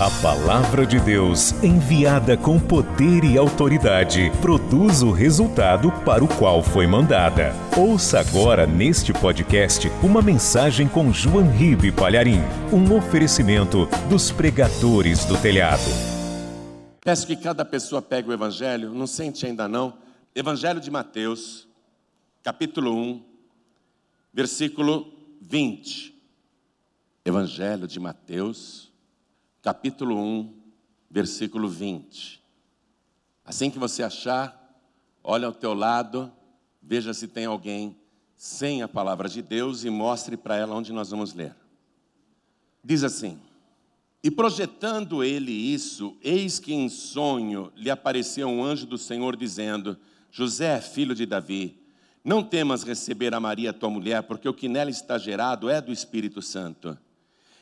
A palavra de Deus, enviada com poder e autoridade, produz o resultado para o qual foi mandada. Ouça agora neste podcast uma mensagem com João Ribe Palharim, um oferecimento dos pregadores do telhado. Peço que cada pessoa pegue o evangelho, não sente ainda não. Evangelho de Mateus, capítulo 1, versículo 20. Evangelho de Mateus, capítulo 1, versículo 20. Assim que você achar, olha ao teu lado, veja se tem alguém sem a palavra de Deus e mostre para ela onde nós vamos ler. Diz assim: E projetando ele isso, eis que em sonho lhe apareceu um anjo do Senhor dizendo: José, filho de Davi, não temas receber a Maria, tua mulher, porque o que nela está gerado é do Espírito Santo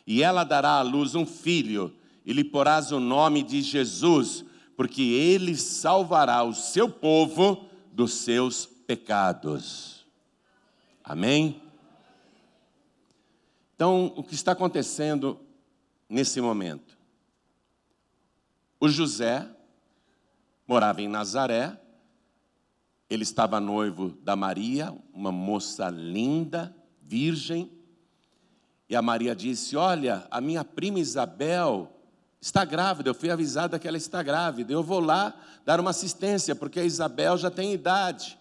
e ela dará à luz um filho, e lhe porás o nome de Jesus, porque ele salvará o seu povo dos seus pecados. Amém? Então, o que está acontecendo nesse momento? O José morava em Nazaré, ele estava noivo da Maria, uma moça linda, virgem, e a Maria disse: Olha, a minha prima Isabel está grávida. Eu fui avisada que ela está grávida. Eu vou lá dar uma assistência, porque a Isabel já tem idade.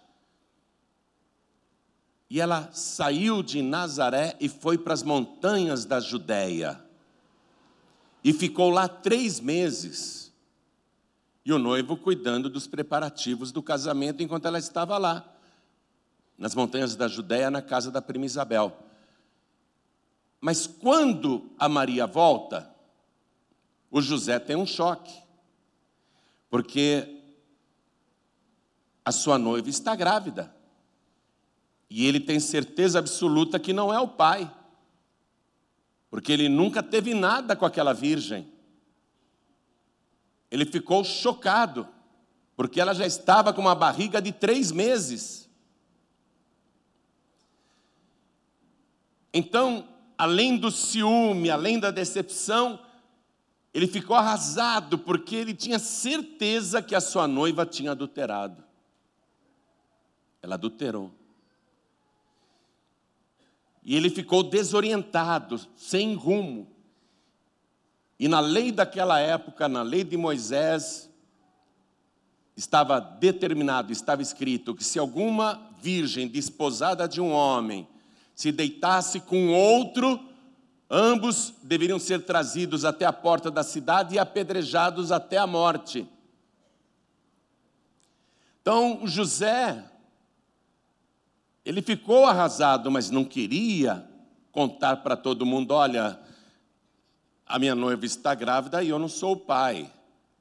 E ela saiu de Nazaré e foi para as montanhas da Judéia. E ficou lá três meses. E o noivo cuidando dos preparativos do casamento enquanto ela estava lá, nas montanhas da Judéia, na casa da prima Isabel. Mas quando a Maria volta, o José tem um choque, porque a sua noiva está grávida. E ele tem certeza absoluta que não é o pai, porque ele nunca teve nada com aquela virgem. Ele ficou chocado, porque ela já estava com uma barriga de três meses. Então, além do ciúme, além da decepção, ele ficou arrasado porque ele tinha certeza que a sua noiva tinha adulterado. Ela adulterou. E ele ficou desorientado, sem rumo. E na lei daquela época, na lei de Moisés, estava determinado, estava escrito que se alguma virgem desposada de um homem se deitasse com outro, ambos deveriam ser trazidos até a porta da cidade e apedrejados até a morte. Então, José, ele ficou arrasado, mas não queria contar para todo mundo: olha, a minha noiva está grávida e eu não sou o pai,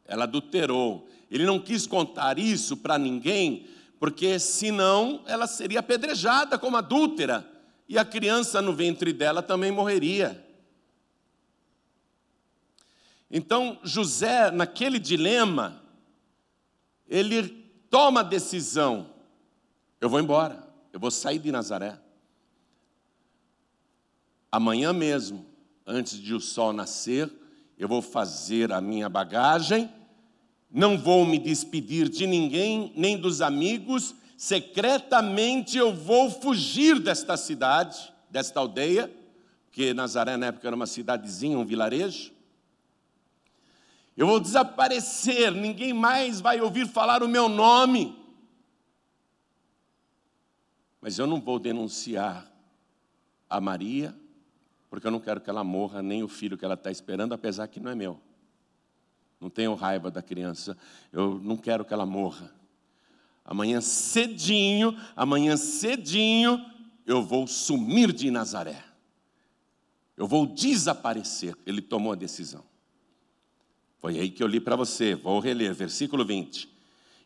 ela adulterou. Ele não quis contar isso para ninguém, porque senão ela seria apedrejada como adúltera e a criança no ventre dela também morreria. Então, José, naquele dilema, ele toma a decisão: eu vou embora, eu vou sair de Nazaré. Amanhã mesmo, antes de o sol nascer, eu vou fazer a minha bagagem, não vou me despedir de ninguém, nem dos amigos, secretamente eu vou fugir desta cidade, desta aldeia, porque Nazaré na época era uma cidadezinha, um vilarejo. Eu vou desaparecer, ninguém mais vai ouvir falar o meu nome. Mas eu não vou denunciar a Maria, porque eu não quero que ela morra, nem o filho que ela está esperando, apesar que não é meu. Não tenho raiva da criança, eu não quero que ela morra. Amanhã cedinho, amanhã cedinho, eu vou sumir de Nazaré. Eu vou desaparecer. Ele tomou a decisão. Foi aí que eu li para você, vou reler, versículo 20.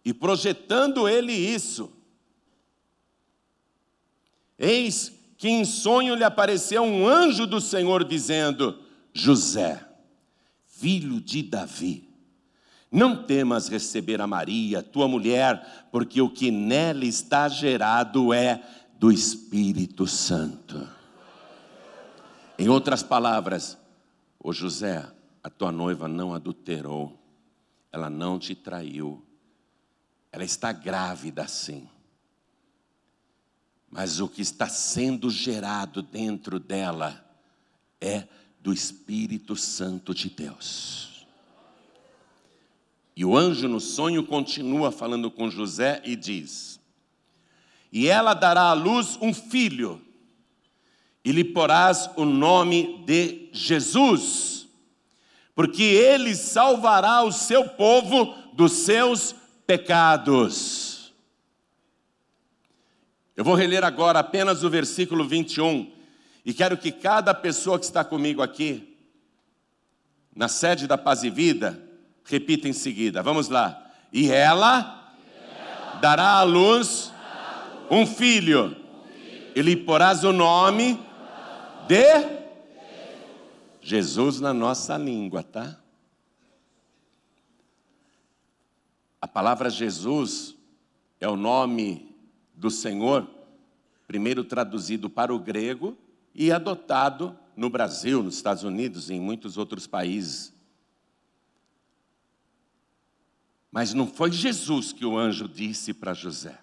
E projetando ele isso, eis que em sonho lhe apareceu um anjo do Senhor dizendo: José, filho de Davi, não temas receber a Maria, tua mulher, porque o que nela está gerado é do Espírito Santo. Em outras palavras, ô José, a tua noiva não adulterou, ela não te traiu, ela está grávida sim. Mas o que está sendo gerado dentro dela é do Espírito Santo de Deus. E o anjo no sonho continua falando com José e diz: E ela dará à luz um filho, e lhe porás o nome de Jesus, porque ele salvará o seu povo dos seus pecados. Eu vou reler agora apenas o versículo 21 e quero que cada pessoa que está comigo aqui, na sede da Paz e Vida, repita em seguida. Vamos lá. E ela, dará à luz um filho, e lhe porás o nome de Jesus na nossa língua, tá? A palavra Jesus é o nome do Senhor, primeiro traduzido para o grego e adotado no Brasil, nos Estados Unidos e em muitos outros países. Mas não foi Jesus que o anjo disse para José.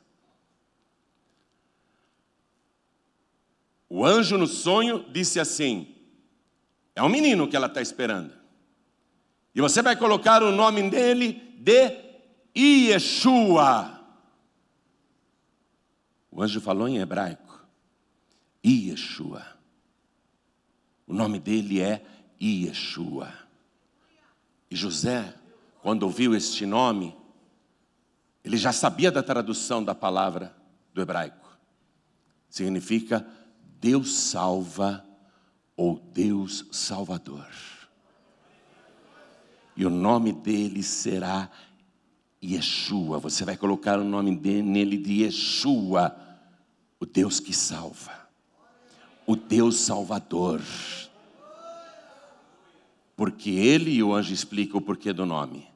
O anjo no sonho disse assim: é um menino que ela está esperando. E você vai colocar o nome dele de Yeshua. O anjo falou em hebraico: Yeshua. O nome dele é Yeshua. E José, quando ouviu este nome, ele já sabia da tradução da palavra do hebraico. Significa Deus salva ou Deus Salvador. E o nome dele será Yeshua. Você vai colocar o nome dele, nele de Yeshua, o Deus que salva o Deus Salvador. Porque ele e o anjo explicam o porquê do nome.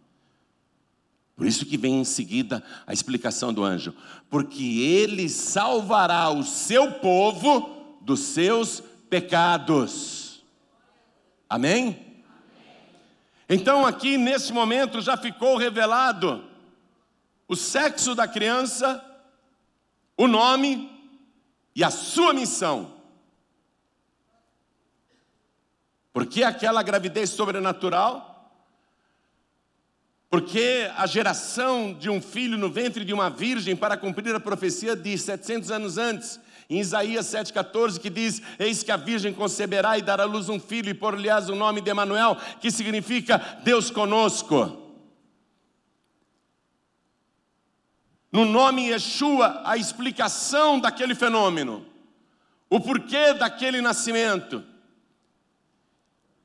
Por isso que vem em seguida a explicação do anjo. Porque ele salvará o seu povo dos seus pecados. Amém? Então, aqui nesse momento já ficou revelado o sexo da criança, o nome e a sua missão. Porque aquela gravidez sobrenatural? Porque a geração de um filho no ventre de uma virgem para cumprir a profecia de 700 anos antes, em Isaías 7,14, que diz: Eis que a virgem conceberá e dará à luz um filho, e por-lhe-ás o nome de Emanuel, que significa Deus conosco. No nome Yeshua, a explicação daquele fenômeno, o porquê daquele nascimento.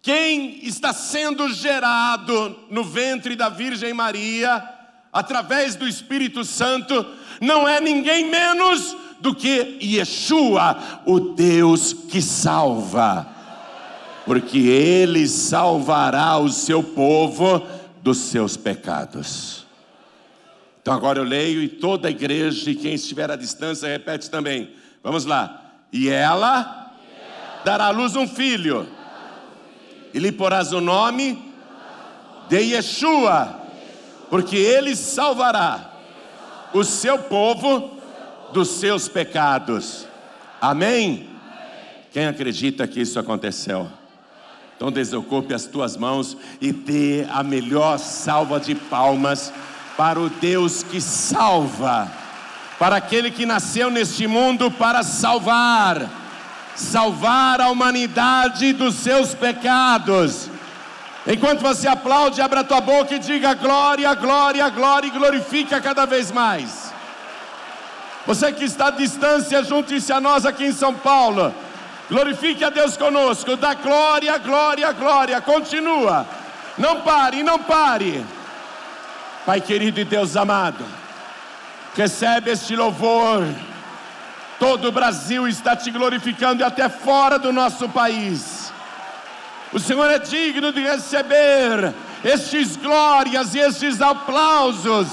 Quem está sendo gerado no ventre da Virgem Maria, através do Espírito Santo, não é ninguém menos do que Yeshua, o Deus que salva. Porque Ele salvará o seu povo dos seus pecados. Então agora eu leio e toda a igreja e quem estiver à distância repete também. Vamos lá. E ela dará à luz um filho e lhe porás o nome de Yeshua, porque ele salvará o seu povo dos seus pecados. Amém? Quem acredita que isso aconteceu? Então desocupe as tuas mãos e dê a melhor salva de palmas para o Deus que salva, para aquele que nasceu neste mundo para salvar salvar a humanidade dos seus pecados. Enquanto você aplaude, abra tua boca e diga glória, glória, glória e glorifique a cada vez mais. Você que está à distância, junte-se a nós aqui em São Paulo. Glorifique a Deus conosco, dá glória, glória, glória. Continua. Não pare, não pare. Pai querido e Deus amado, recebe este louvor Todo o Brasil está te glorificando e até fora do nosso país. O Senhor é digno de receber estes glórias e estes aplausos,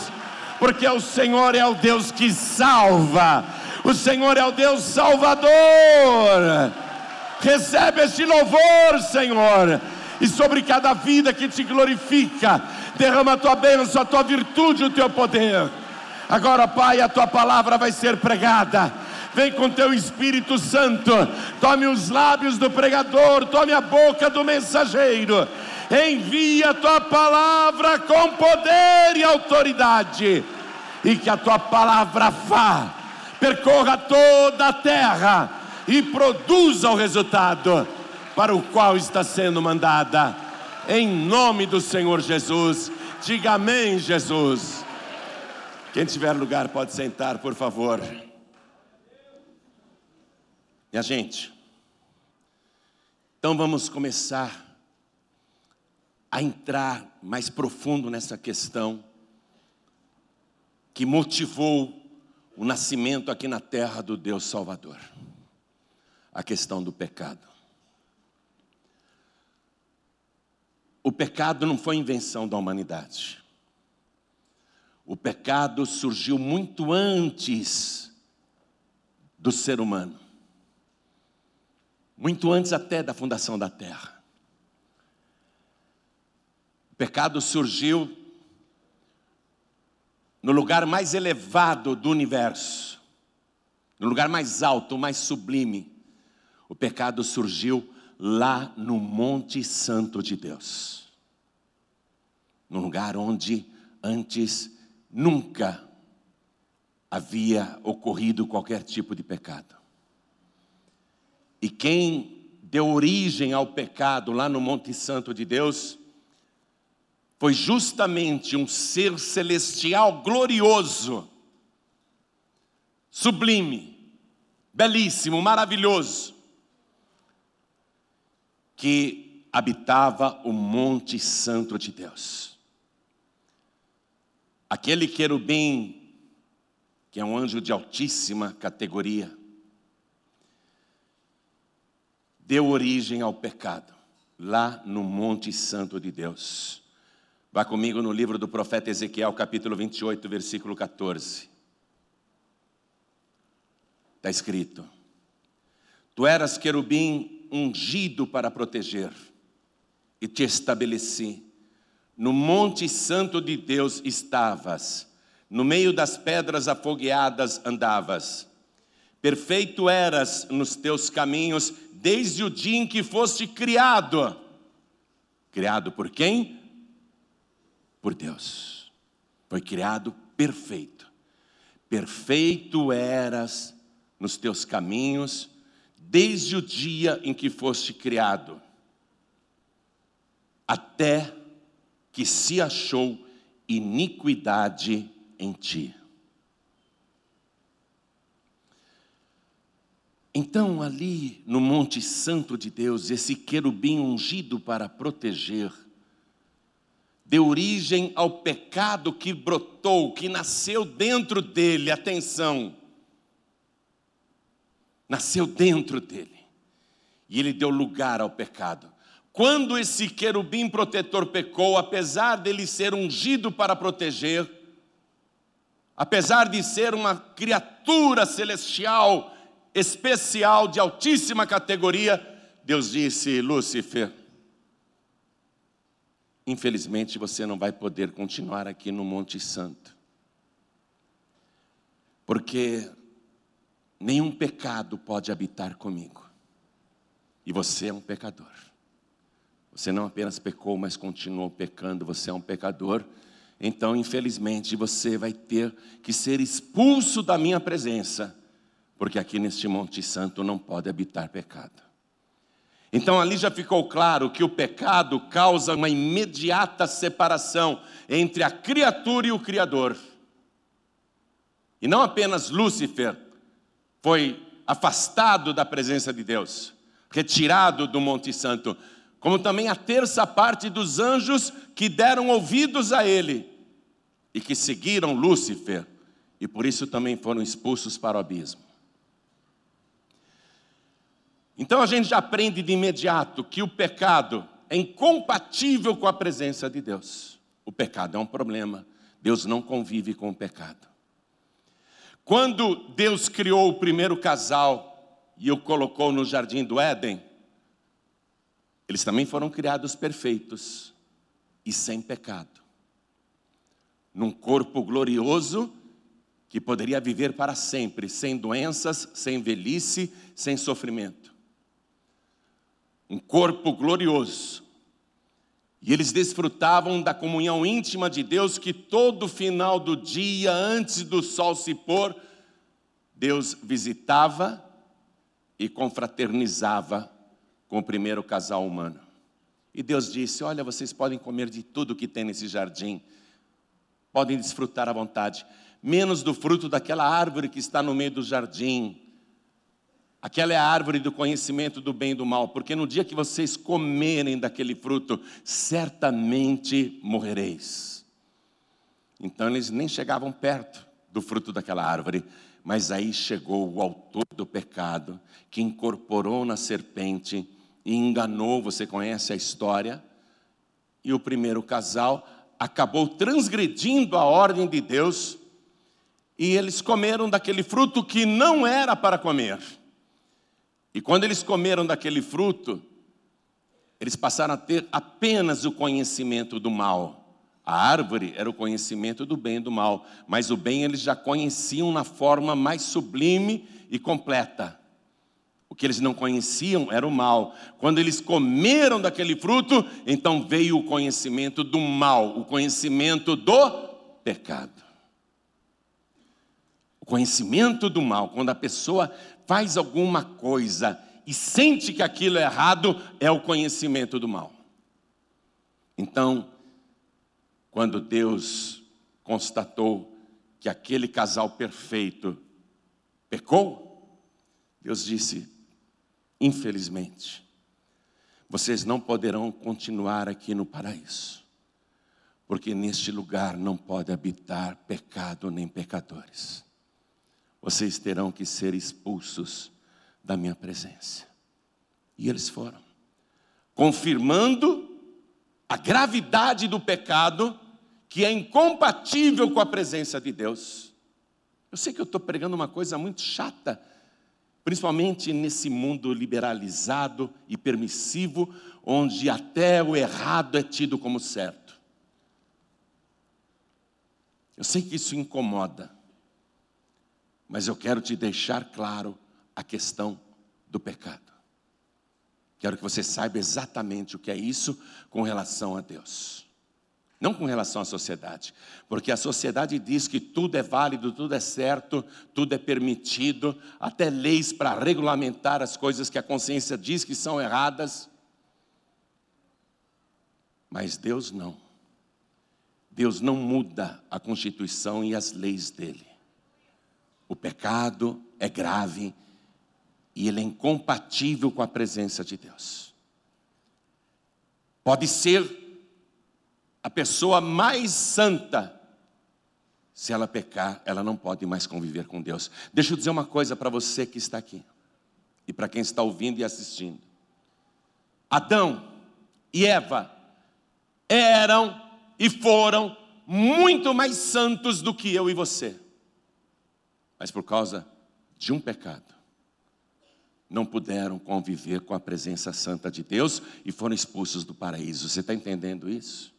porque o Senhor é o Deus que salva, o Senhor é o Deus Salvador. Recebe este louvor, Senhor, e sobre cada vida que te glorifica. Derrama a tua bênção, a tua virtude, o teu poder. Agora, Pai, a tua palavra vai ser pregada. Vem com teu Espírito Santo, tome os lábios do pregador, tome a boca do mensageiro. Envia a tua palavra com poder e autoridade, e que a tua palavra vá, percorra toda a terra e produza o resultado para o qual está sendo mandada. Em nome do Senhor Jesus, diga amém, Jesus. Quem tiver lugar pode sentar, por favor. Minha gente, então vamos começar a entrar mais profundo nessa questão que motivou o nascimento aqui na terra do Deus Salvador a questão do pecado. O pecado não foi invenção da humanidade. O pecado surgiu muito antes do ser humano, muito antes até da fundação da terra. O pecado surgiu no lugar mais elevado do universo, no lugar mais alto, mais sublime. O pecado surgiu lá no Monte Santo de Deus, no lugar onde antes nunca havia ocorrido qualquer tipo de pecado. E quem deu origem ao pecado lá no Monte Santo de Deus foi justamente um ser celestial glorioso, sublime, belíssimo, maravilhoso, que habitava o Monte Santo de Deus. Aquele querubim, que é um anjo de altíssima categoria, deu origem ao pecado, lá no Monte Santo de Deus. Vá comigo no livro do profeta Ezequiel, capítulo 28, versículo 14. Está escrito: Tu eras querubim ungido para proteger, e te estabeleci. No Monte Santo de Deus estavas, no meio das pedras afogueadas andavas. Perfeito eras nos teus caminhos desde o dia em que foste criado. Criado por quem? Por Deus. Foi criado perfeito. Perfeito eras nos teus caminhos desde o dia em que foste criado, até que se achou iniquidade em ti. Então, ali no Monte Santo de Deus, esse querubim ungido para proteger, deu origem ao pecado que brotou, que nasceu dentro dele. Atenção, nasceu dentro dele. E ele deu lugar ao pecado. Quando esse querubim protetor pecou, apesar dele ser ungido para proteger, apesar de ser uma criatura celestial, especial, de altíssima categoria, Deus disse: Lúcifer, infelizmente você não vai poder continuar aqui no Monte Santo, porque nenhum pecado pode habitar comigo. E você é um pecador. Você não apenas pecou, mas continuou pecando, você é um pecador. Então, infelizmente, você vai ter que ser expulso da minha presença, porque aqui neste Monte Santo não pode habitar pecado. Então, ali já ficou claro que o pecado causa uma imediata separação entre a criatura e o Criador. E não apenas Lúcifer, foi afastado da presença de Deus, retirado do Monte Santo, como também a terça parte dos anjos que deram ouvidos a ele e que seguiram Lúcifer, e por isso também foram expulsos para o abismo. Então a gente já aprende de imediato que o pecado é incompatível com a presença de Deus. O pecado é um problema. Deus não convive com o pecado. Quando Deus criou o primeiro casal e o colocou no jardim do Éden, eles também foram criados perfeitos e sem pecado. Num corpo glorioso que poderia viver para sempre, sem doenças, sem velhice, sem sofrimento. Um corpo glorioso. E eles desfrutavam da comunhão íntima de Deus que todo final do dia, antes do sol se pôr, Deus visitava e confraternizava com o primeiro casal humano. E Deus disse: Olha, vocês podem comer de tudo que tem nesse jardim, podem desfrutar à vontade, menos do fruto daquela árvore que está no meio do jardim. Aquela é a árvore do conhecimento do bem e do mal, porque no dia que vocês comerem daquele fruto, certamente morrereis. Então eles nem chegavam perto do fruto daquela árvore, mas aí chegou o autor do pecado, que incorporou na serpente e enganou, você conhece a história, e o primeiro casal acabou transgredindo a ordem de Deus, e eles comeram daquele fruto que não era para comer. E quando eles comeram daquele fruto, eles passaram a ter apenas o conhecimento do mal. A árvore era o conhecimento do bem e do mal, mas o bem eles já conheciam na forma mais sublime e completa. O que eles não conheciam era o mal. Quando eles comeram daquele fruto, então veio o conhecimento do mal, o conhecimento do pecado. Conhecimento do mal, quando a pessoa faz alguma coisa e sente que aquilo é errado, é o conhecimento do mal. Então, quando Deus constatou que aquele casal perfeito pecou, Deus disse: infelizmente, vocês não poderão continuar aqui no paraíso, porque neste lugar não pode habitar pecado nem pecadores. Vocês terão que ser expulsos da minha presença. E eles foram, confirmando a gravidade do pecado que é incompatível com a presença de Deus. Eu sei que eu estou pregando uma coisa muito chata, principalmente nesse mundo liberalizado e permissivo, onde até o errado é tido como certo. Eu sei que isso incomoda, mas eu quero te deixar claro a questão do pecado. Quero que você saiba exatamente o que é isso com relação a Deus. Não com relação à sociedade, porque a sociedade diz que tudo é válido, tudo é certo, tudo é permitido, até leis para regulamentar as coisas que a consciência diz que são erradas. Mas Deus não. Deus não muda a constituição e as leis dele. O pecado é grave e ele é incompatível com a presença de Deus. Pode ser a pessoa mais santa, se ela pecar, ela não pode mais conviver com Deus. Deixa eu dizer uma coisa para você que está aqui, e para quem está ouvindo e assistindo: Adão e Eva eram e foram muito mais santos do que eu e você, mas por causa de um pecado, não puderam conviver com a presença santa de Deus e foram expulsos do paraíso. Você está entendendo isso?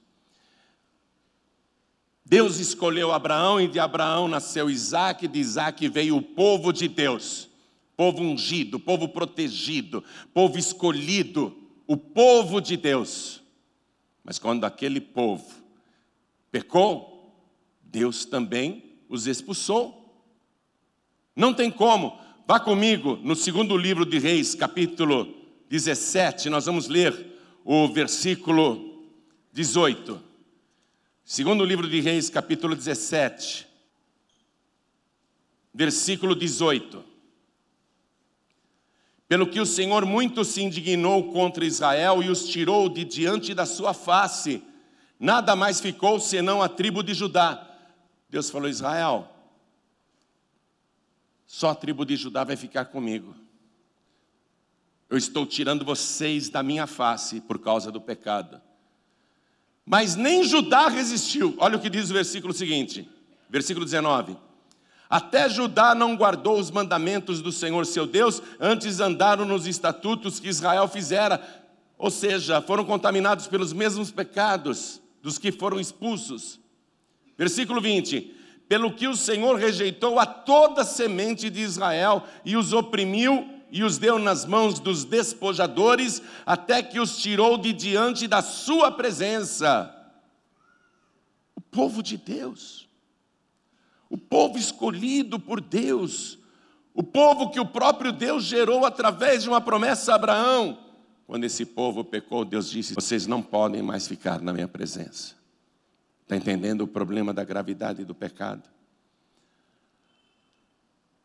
Deus escolheu Abraão e de Abraão nasceu Isaac, de Isaac veio o povo de Deus, povo ungido, povo protegido, povo escolhido, o povo de Deus. Mas quando aquele povo pecou, Deus também os expulsou. Não tem como. Vá comigo no segundo livro de Reis, capítulo 17, nós vamos ler o versículo 18. Segundo livro de Reis, capítulo 17, versículo 18. Pelo que o Senhor muito se indignou contra Israel e os tirou de diante da sua face, nada mais ficou senão a tribo de Judá. Deus falou: Israel, só a tribo de Judá vai ficar comigo. Eu estou tirando vocês da minha face por causa do pecado. Mas nem Judá resistiu. Olha o que diz o versículo seguinte, versículo 19. Até Judá não guardou os mandamentos do Senhor seu Deus, antes andaram nos estatutos que Israel fizera. ou seja, foram contaminados pelos mesmos pecados dos que foram expulsos. Versículo 20: Pelo que o Senhor rejeitou a toda semente de Israel e os oprimiu e os deu nas mãos dos despojadores, até que os tirou de diante da sua presença. O povo de Deus, o povo escolhido por Deus, o povo que o próprio Deus gerou através de uma promessa a Abraão. Quando esse povo pecou, Deus disse: Vocês não podem mais ficar na minha presença. Está entendendo o problema da gravidade do pecado?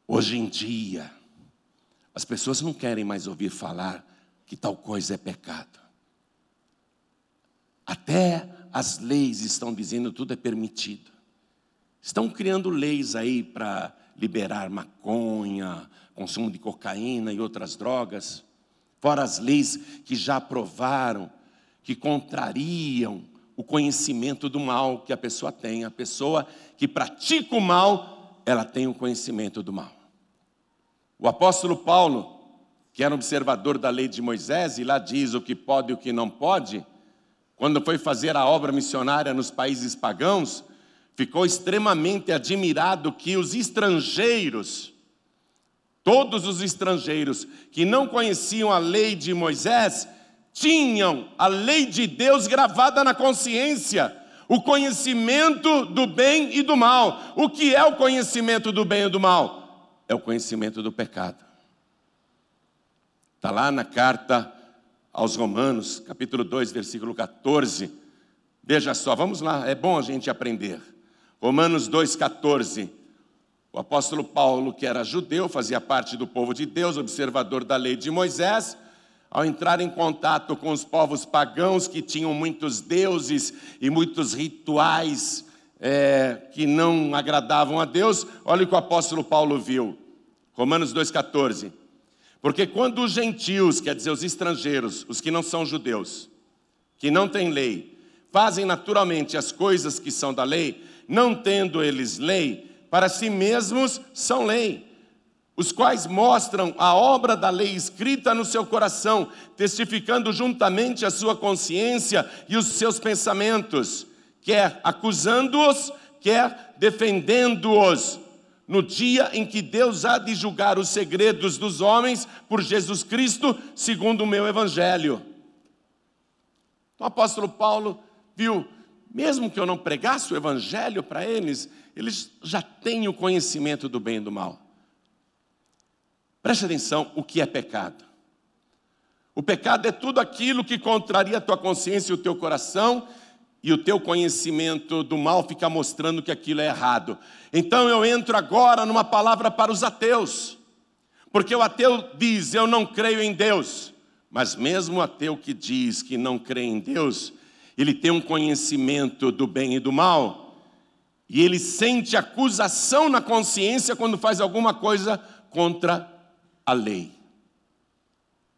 Hoje em dia, as pessoas não querem mais ouvir falar que tal coisa é pecado. Até as leis estão dizendo tudo é permitido. Estão criando leis aí para liberar maconha, consumo de cocaína e outras drogas, fora as leis que já aprovaram, que contrariam o conhecimento do mal que a pessoa tem. A pessoa que pratica o mal, ela tem o conhecimento do mal. O apóstolo Paulo, que era observador da lei de Moisés, e lá diz o que pode e o que não pode, quando foi fazer a obra missionária nos países pagãos, ficou extremamente admirado que os estrangeiros, todos os estrangeiros que não conheciam a lei de Moisés, tinham a lei de Deus gravada na consciência, o conhecimento do bem e do mal. O que é o conhecimento do bem e do mal? É o conhecimento do pecado. Está lá na carta aos Romanos, capítulo 2, versículo 14. Veja só, vamos lá, é bom a gente aprender. Romanos 2,14. O apóstolo Paulo, que era judeu, fazia parte do povo de Deus, observador da lei de Moisés, ao entrar em contato com os povos pagãos que tinham muitos deuses e muitos rituais é, que não agradavam a Deus, olha o que o apóstolo Paulo viu. Romanos 2,14. Porque quando os gentios, quer dizer, os estrangeiros, os que não são judeus, que não têm lei, fazem naturalmente as coisas que são da lei, não tendo eles lei, para si mesmos são lei, os quais mostram a obra da lei escrita no seu coração, testificando juntamente a sua consciência e os seus pensamentos, quer acusando-os, quer defendendo-os, no dia em que Deus há de julgar os segredos dos homens por Jesus Cristo, segundo o meu evangelho. O apóstolo Paulo viu mesmo que eu não pregasse o evangelho para eles, eles já têm o conhecimento do bem e do mal. Preste atenção, o que é pecado? O pecado é tudo aquilo que contraria a tua consciência e o teu coração, e o teu conhecimento do mal fica mostrando que aquilo é errado. Então eu entro agora numa palavra para os ateus, porque o ateu diz: Eu não creio em Deus, mas mesmo o ateu que diz que não crê em Deus, ele tem um conhecimento do bem e do mal, e ele sente acusação na consciência quando faz alguma coisa contra a lei.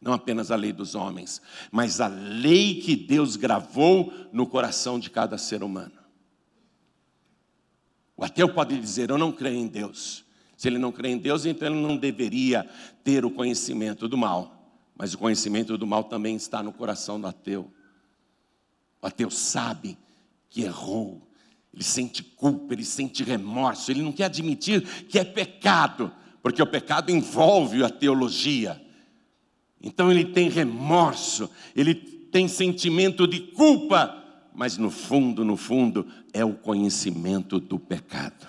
Não apenas a lei dos homens, mas a lei que Deus gravou no coração de cada ser humano. O ateu pode dizer: Eu não creio em Deus. Se ele não crê em Deus, então ele não deveria ter o conhecimento do mal. Mas o conhecimento do mal também está no coração do ateu. O ateu sabe que errou, ele sente culpa, ele sente remorso, ele não quer admitir que é pecado, porque o pecado envolve a teologia. Então ele tem remorso, ele tem sentimento de culpa, mas no fundo, no fundo, é o conhecimento do pecado.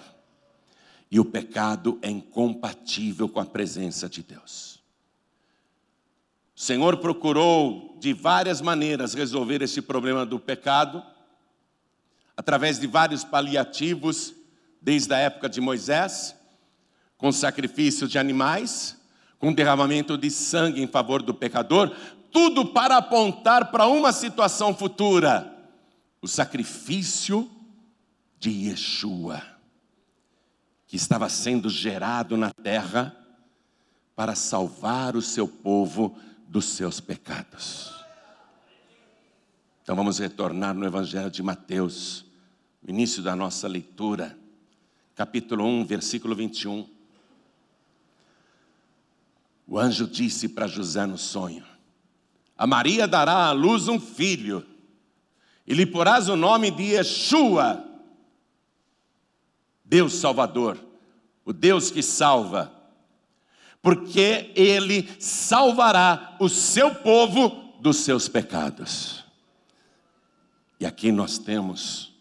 E o pecado é incompatível com a presença de Deus. O Senhor procurou de várias maneiras resolver esse problema do pecado, através de vários paliativos, desde a época de Moisés, com sacrifício de animais, com derramamento de sangue em favor do pecador, tudo para apontar para uma situação futura: o sacrifício de Yeshua, que estava sendo gerado na terra para salvar o seu povo dos seus pecados. Então vamos retornar no Evangelho de Mateus, início da nossa leitura, capítulo 1, versículo 21. O anjo disse para José no sonho: A Maria dará à luz um filho, e lhe porás o nome de Yeshua, Deus Salvador, o Deus que salva, porque ele salvará o seu povo dos seus pecados. E aqui nós temos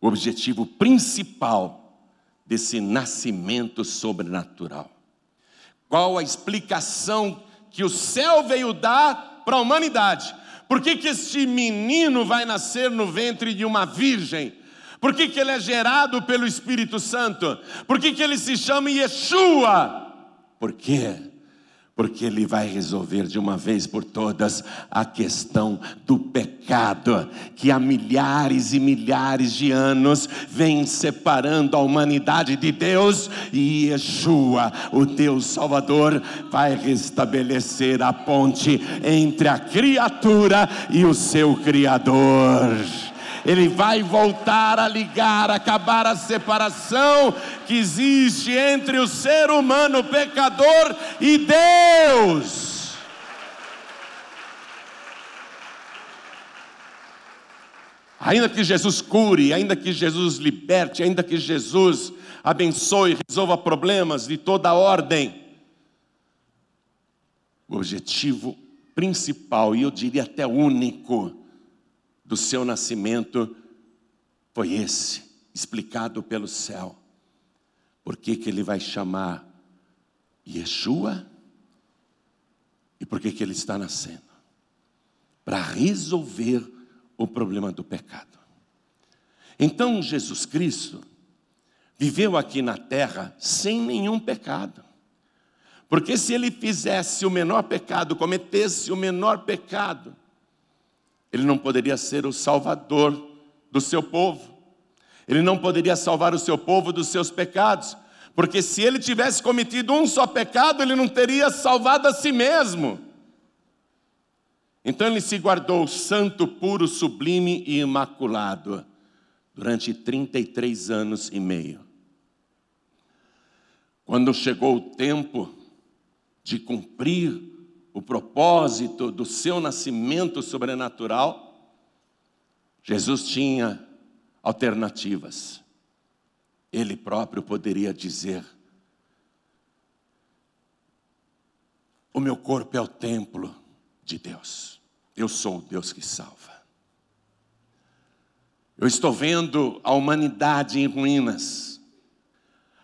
o objetivo principal desse nascimento sobrenatural. Qual a explicação que o céu veio dar para a humanidade? Por que, que este menino vai nascer no ventre de uma virgem? Por que, que ele é gerado pelo Espírito Santo? Por que, que ele se chama Yeshua? Por quê? Porque Ele vai resolver de uma vez por todas a questão do pecado, que há milhares e milhares de anos vem separando a humanidade de Deus, e Yeshua, o Deus Salvador, vai restabelecer a ponte entre a criatura e o seu Criador. Ele vai voltar a ligar, acabar a separação que existe entre o ser humano pecador e Deus. Ainda que Jesus cure, ainda que Jesus liberte, ainda que Jesus abençoe, resolva problemas de toda ordem, o objetivo principal, e eu diria até único, do seu nascimento foi esse, explicado pelo céu. Por que, que ele vai chamar Yeshua? E por que, que ele está nascendo? Para resolver o problema do pecado. Então Jesus Cristo viveu aqui na terra sem nenhum pecado. Porque se ele fizesse o menor pecado, cometesse o menor pecado, ele não poderia ser o salvador do seu povo. Ele não poderia salvar o seu povo dos seus pecados, porque se ele tivesse cometido um só pecado, ele não teria salvado a si mesmo. Então ele se guardou santo, puro, sublime e imaculado durante 33 anos e meio. Quando chegou o tempo de cumprir o propósito do seu nascimento sobrenatural, Jesus tinha alternativas. Ele próprio poderia dizer: O meu corpo é o templo de Deus, eu sou o Deus que salva. Eu estou vendo a humanidade em ruínas.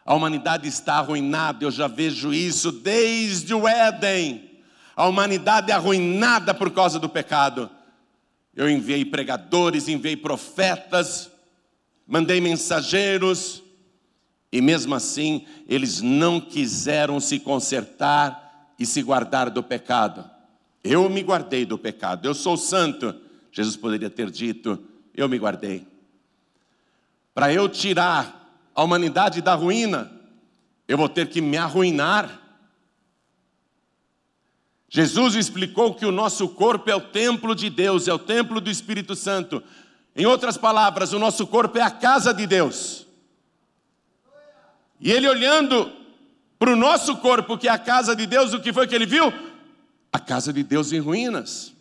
A humanidade está arruinada, eu já vejo isso desde o Éden. A humanidade é arruinada por causa do pecado. Eu enviei pregadores, enviei profetas, mandei mensageiros, e mesmo assim eles não quiseram se consertar e se guardar do pecado. Eu me guardei do pecado, eu sou santo. Jesus poderia ter dito: Eu me guardei. Para eu tirar a humanidade da ruína, eu vou ter que me arruinar. Jesus explicou que o nosso corpo é o templo de Deus, é o templo do Espírito Santo. Em outras palavras, o nosso corpo é a casa de Deus. E ele olhando para o nosso corpo, que é a casa de Deus, o que foi que ele viu? A casa de Deus em ruínas.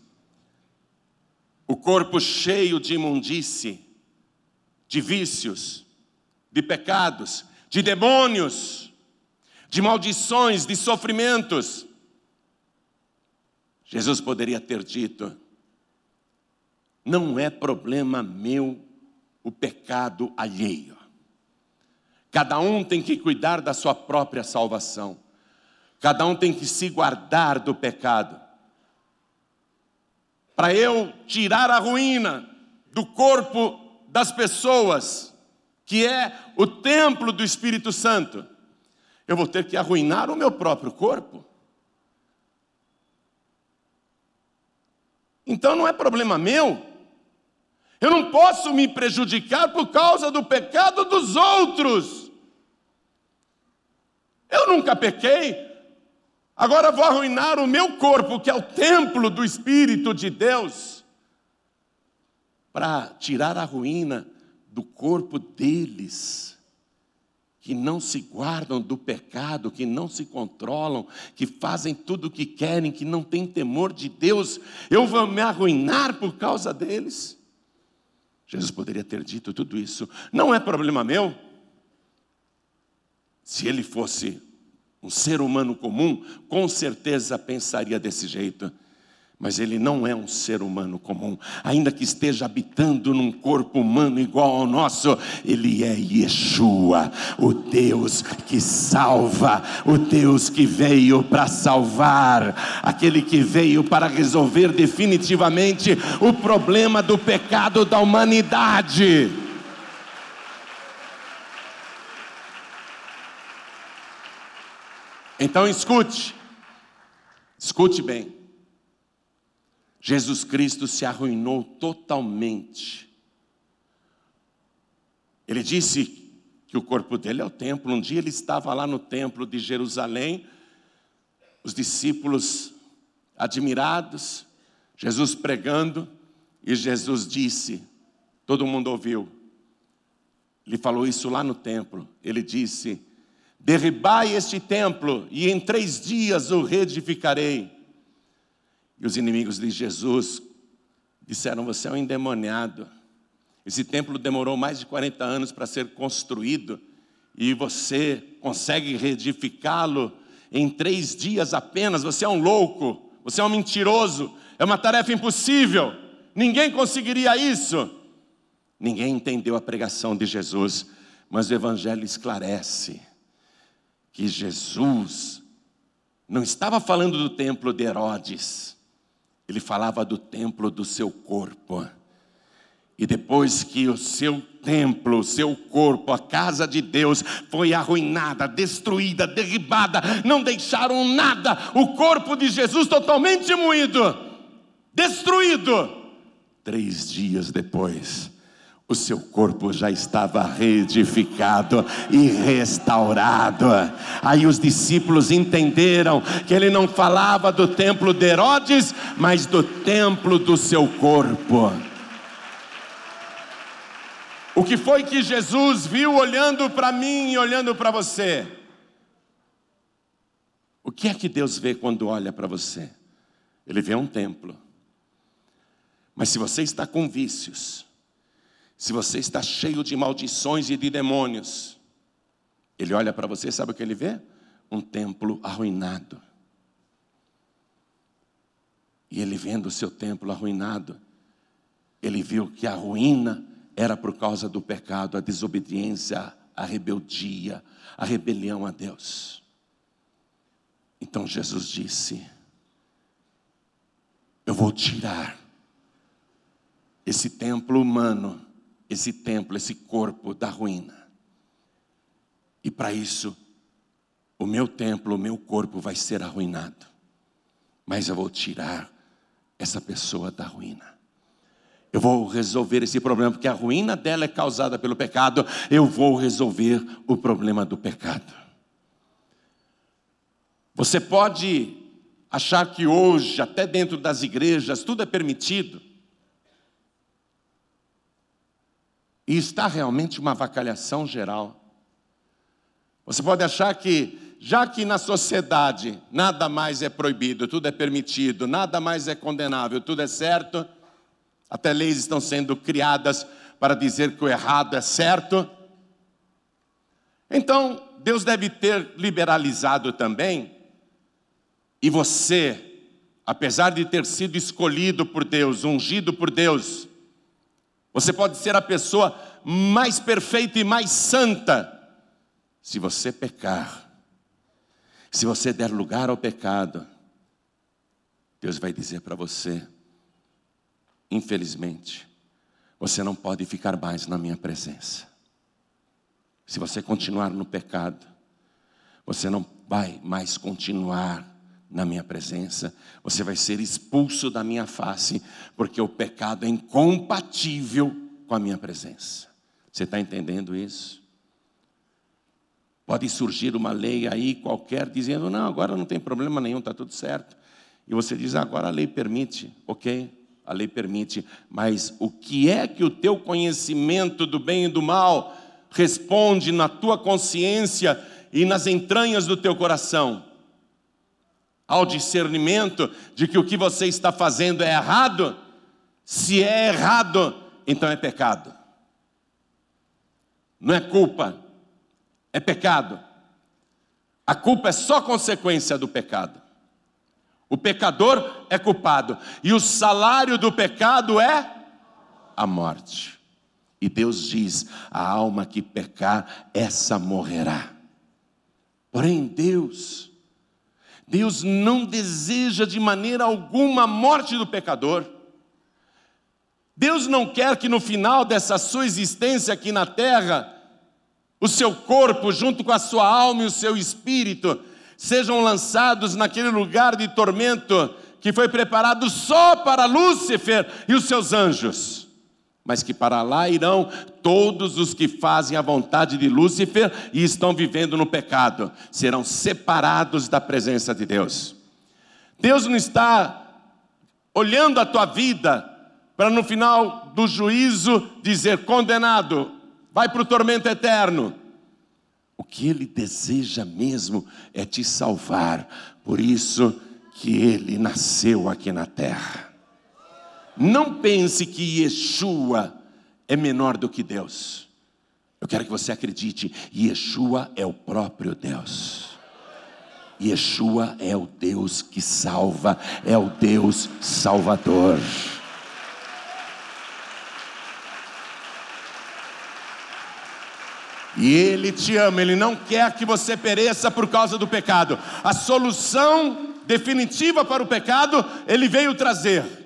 O corpo cheio de imundície, de vícios, de pecados, de demônios, de maldições, de sofrimentos. Jesus poderia ter dito: não é problema meu o pecado alheio. Cada um tem que cuidar da sua própria salvação. Cada um tem que se guardar do pecado. Para eu tirar a ruína do corpo das pessoas, que é o templo do Espírito Santo, eu vou ter que arruinar o meu próprio corpo. Então não é problema meu. Eu não posso me prejudicar por causa do pecado dos outros. Eu nunca pequei. Agora vou arruinar o meu corpo, que é o templo do Espírito de Deus, para tirar a ruína do corpo deles, que não se guardam do pecado, que não se controlam, que fazem tudo o que querem, que não têm temor de Deus, eu vou me arruinar por causa deles? Jesus poderia ter dito tudo isso, não é problema meu. Se ele fosse um ser humano comum, com certeza pensaria desse jeito. Mas ele não é um ser humano comum, ainda que esteja habitando num corpo humano igual ao nosso, ele é Yeshua, o Deus que salva, o Deus que veio para salvar, aquele que veio para resolver definitivamente o problema do pecado da humanidade. Então escute, escute bem. Jesus Cristo se arruinou totalmente. Ele disse que o corpo dele é o templo. Um dia ele estava lá no templo de Jerusalém, os discípulos admirados, Jesus pregando, e Jesus disse: todo mundo ouviu. Ele falou isso lá no templo. Ele disse: Derribai este templo, e em três dias o reedificarei. E os inimigos de Jesus disseram: Você é um endemoniado. Esse templo demorou mais de 40 anos para ser construído e você consegue reedificá-lo em três dias apenas. Você é um louco, você é um mentiroso, é uma tarefa impossível. Ninguém conseguiria isso. Ninguém entendeu a pregação de Jesus, mas o Evangelho esclarece que Jesus não estava falando do templo de Herodes, ele falava do templo do seu corpo. E depois que o seu templo, o seu corpo, a casa de Deus foi arruinada, destruída, derribada, não deixaram nada, o corpo de Jesus totalmente moído, destruído. Três dias depois, o seu corpo já estava reedificado e restaurado. Aí os discípulos entenderam que ele não falava do templo de Herodes, mas do templo do seu corpo. O que foi que Jesus viu olhando para mim e olhando para você? O que é que Deus vê quando olha para você? Ele vê um templo. Mas se você está com vícios, se você está cheio de maldições e de demônios, ele olha para você, sabe o que ele vê? Um templo arruinado. E ele vendo o seu templo arruinado, ele viu que a ruína era por causa do pecado, a desobediência, a rebeldia, a rebelião a Deus. Então Jesus disse: Eu vou tirar esse templo humano esse templo, esse corpo da ruína. E para isso, o meu templo, o meu corpo vai ser arruinado. Mas eu vou tirar essa pessoa da ruína. Eu vou resolver esse problema, porque a ruína dela é causada pelo pecado. Eu vou resolver o problema do pecado. Você pode achar que hoje, até dentro das igrejas, tudo é permitido. E está realmente uma vacalhação geral. Você pode achar que, já que na sociedade nada mais é proibido, tudo é permitido, nada mais é condenável, tudo é certo, até leis estão sendo criadas para dizer que o errado é certo. Então, Deus deve ter liberalizado também, e você, apesar de ter sido escolhido por Deus, ungido por Deus, você pode ser a pessoa mais perfeita e mais santa. Se você pecar, se você der lugar ao pecado, Deus vai dizer para você: infelizmente, você não pode ficar mais na minha presença. Se você continuar no pecado, você não vai mais continuar na minha presença, você vai ser expulso da minha face, porque o pecado é incompatível com a minha presença. Você está entendendo isso? Pode surgir uma lei aí qualquer dizendo, não, agora não tem problema nenhum, está tudo certo. E você diz, agora a lei permite, ok, a lei permite, mas o que é que o teu conhecimento do bem e do mal responde na tua consciência e nas entranhas do teu coração ao discernimento de que o que você está fazendo é errado, se é errado, então é pecado. Não é culpa, é pecado. A culpa é só consequência do pecado. O pecador é culpado, e o salário do pecado é a morte. E Deus diz: a alma que pecar, essa morrerá. Porém, Deus, Deus não deseja de maneira alguma a morte do pecador. Deus não quer que no final dessa sua existência aqui na terra, o seu corpo, junto com a sua alma e o seu espírito, sejam lançados naquele lugar de tormento que foi preparado só para Lúcifer e os seus anjos mas que para lá irão todos os que fazem a vontade de Lúcifer e estão vivendo no pecado, serão separados da presença de Deus. Deus não está olhando a tua vida para no final do juízo dizer condenado, vai para o tormento eterno. O que ele deseja mesmo é te salvar, por isso que ele nasceu aqui na terra. Não pense que Yeshua é menor do que Deus. Eu quero que você acredite, Yeshua é o próprio Deus. Yeshua é o Deus que salva, é o Deus salvador. E Ele te ama, Ele não quer que você pereça por causa do pecado. A solução definitiva para o pecado, Ele veio trazer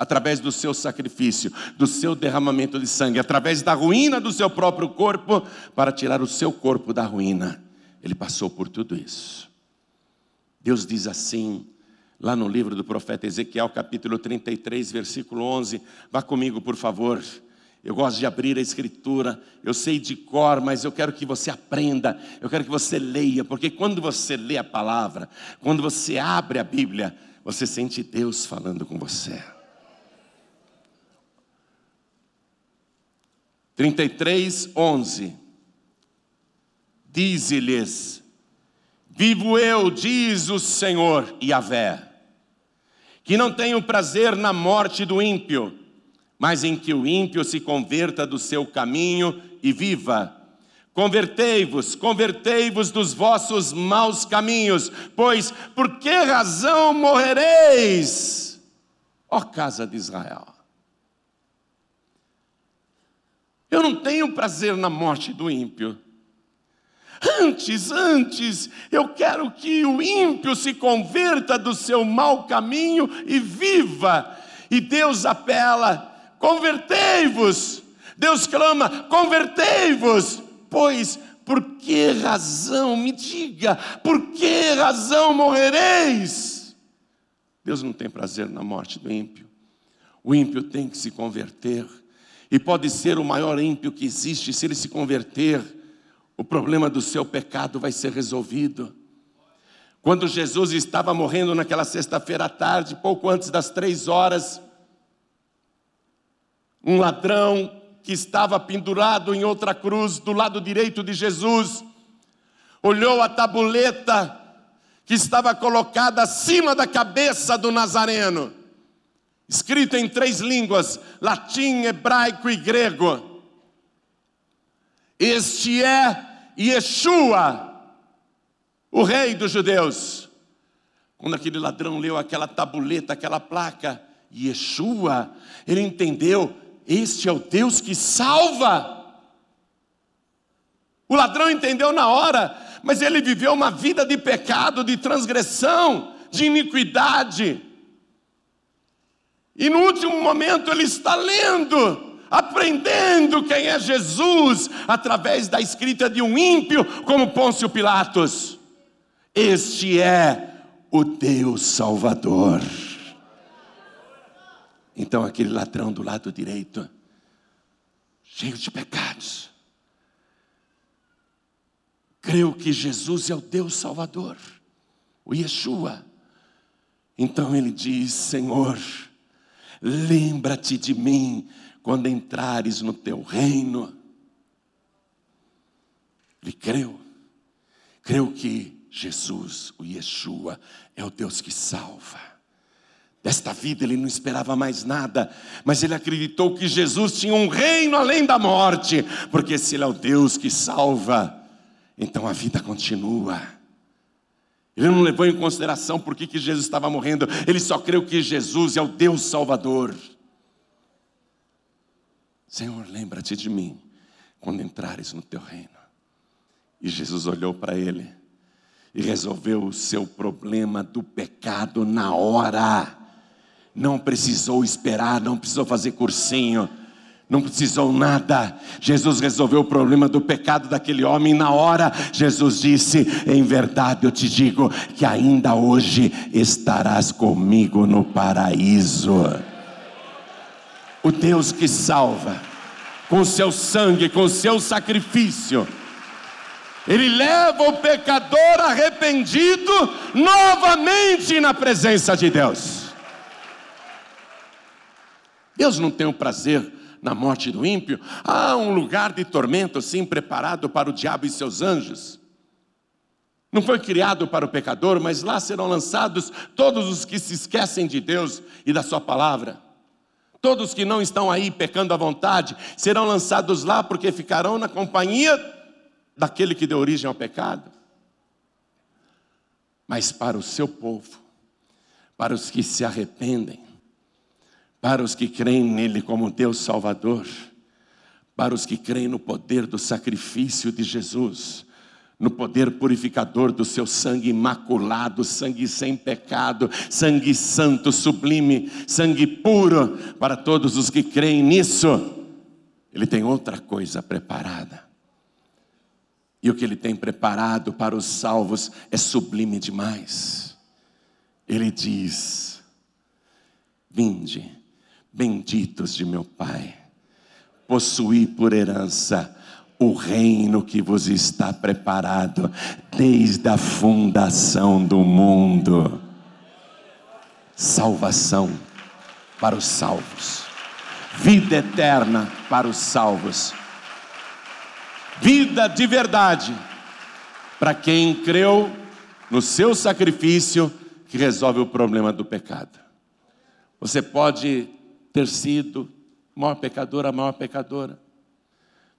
através do seu sacrifício, do seu derramamento de sangue, através da ruína do seu próprio corpo, para tirar o seu corpo da ruína. Ele passou por tudo isso. Deus diz assim, lá no livro do profeta Ezequiel, capítulo 33, versículo 11. Vá comigo, por favor. Eu gosto de abrir a escritura, eu sei de cor, mas eu quero que você aprenda, eu quero que você leia, porque quando você lê a palavra, quando você abre a Bíblia, você sente Deus falando com você. 33, 11. Dize-lhes: Vivo eu, diz o Senhor Yahvé, que não tenho prazer na morte do ímpio, mas em que o ímpio se converta do seu caminho e viva. Convertei-vos, convertei-vos dos vossos maus caminhos, pois por que razão morrereis, ó casa de Israel? Eu não tenho prazer na morte do ímpio. Antes, antes, eu quero que o ímpio se converta do seu mau caminho e viva. E Deus apela: convertei-vos. Deus clama: convertei-vos. Pois, por que razão, me diga, por que razão morrereis? Deus não tem prazer na morte do ímpio. O ímpio tem que se converter e pode ser o maior ímpio que existe, se ele se converter, o problema do seu pecado vai ser resolvido. Quando Jesus estava morrendo naquela sexta-feira à tarde, pouco antes das três horas, um ladrão que estava pendurado em outra cruz do lado direito de Jesus, olhou a tabuleta que estava colocada acima da cabeça do Nazareno escrito em três línguas: latim, hebraico e grego. Este é Yeshua, o rei dos judeus. Quando aquele ladrão leu aquela tabuleta, aquela placa, Yeshua, ele entendeu: este é o Deus que salva. O ladrão entendeu na hora, mas ele viveu uma vida de pecado, de transgressão, de iniquidade. E no último momento ele está lendo, aprendendo quem é Jesus, através da escrita de um ímpio como Pôncio Pilatos. Este é o Deus Salvador. Então aquele ladrão do lado direito, cheio de pecados, creu que Jesus é o Deus Salvador, o Yeshua. Então ele diz: Senhor, Lembra-te de mim quando entrares no teu reino. Ele creu, creu que Jesus, o Yeshua, é o Deus que salva. Desta vida ele não esperava mais nada, mas ele acreditou que Jesus tinha um reino além da morte, porque se ele é o Deus que salva, então a vida continua. Ele não levou em consideração por que, Jesus estava morrendo, ele só creu que Jesus é o Deus Salvador. Senhor, lembra-te de mim quando entrares no teu reino. E Jesus olhou para ele e resolveu o seu problema do pecado na hora. Não precisou esperar, não precisou fazer cursinho, não precisou nada. Jesus resolveu o problema do pecado daquele homem na hora. Jesus disse: Em verdade eu te digo que ainda hoje estarás comigo no paraíso. O Deus que salva, com seu sangue, com seu sacrifício ele leva o pecador arrependido novamente na presença de Deus. Deus não tem o prazer na morte do ímpio. Há um lugar de tormento, sim, preparado para o diabo e seus anjos. Não foi criado para o pecador, mas lá serão lançados todos os que se esquecem de Deus e da Sua palavra. Todos que não estão aí pecando à vontade serão lançados lá porque ficarão na companhia daquele que deu origem ao pecado, mas para o seu povo, para os que se arrependem, para os que creem nele como Deus Salvador, para os que creem no poder do sacrifício de Jesus, no poder purificador do seu sangue imaculado, sangue sem pecado, sangue santo, sublime, sangue puro, para todos os que creem nisso, Ele tem outra coisa preparada. E o que ele tem preparado para os salvos é sublime demais. Ele diz: Vinde, benditos de meu Pai, possuí por herança o reino que vos está preparado desde a fundação do mundo. Salvação para os salvos, vida eterna para os salvos vida de verdade para quem creu no seu sacrifício que resolve o problema do pecado. Você pode ter sido maior pecadora, maior pecadora.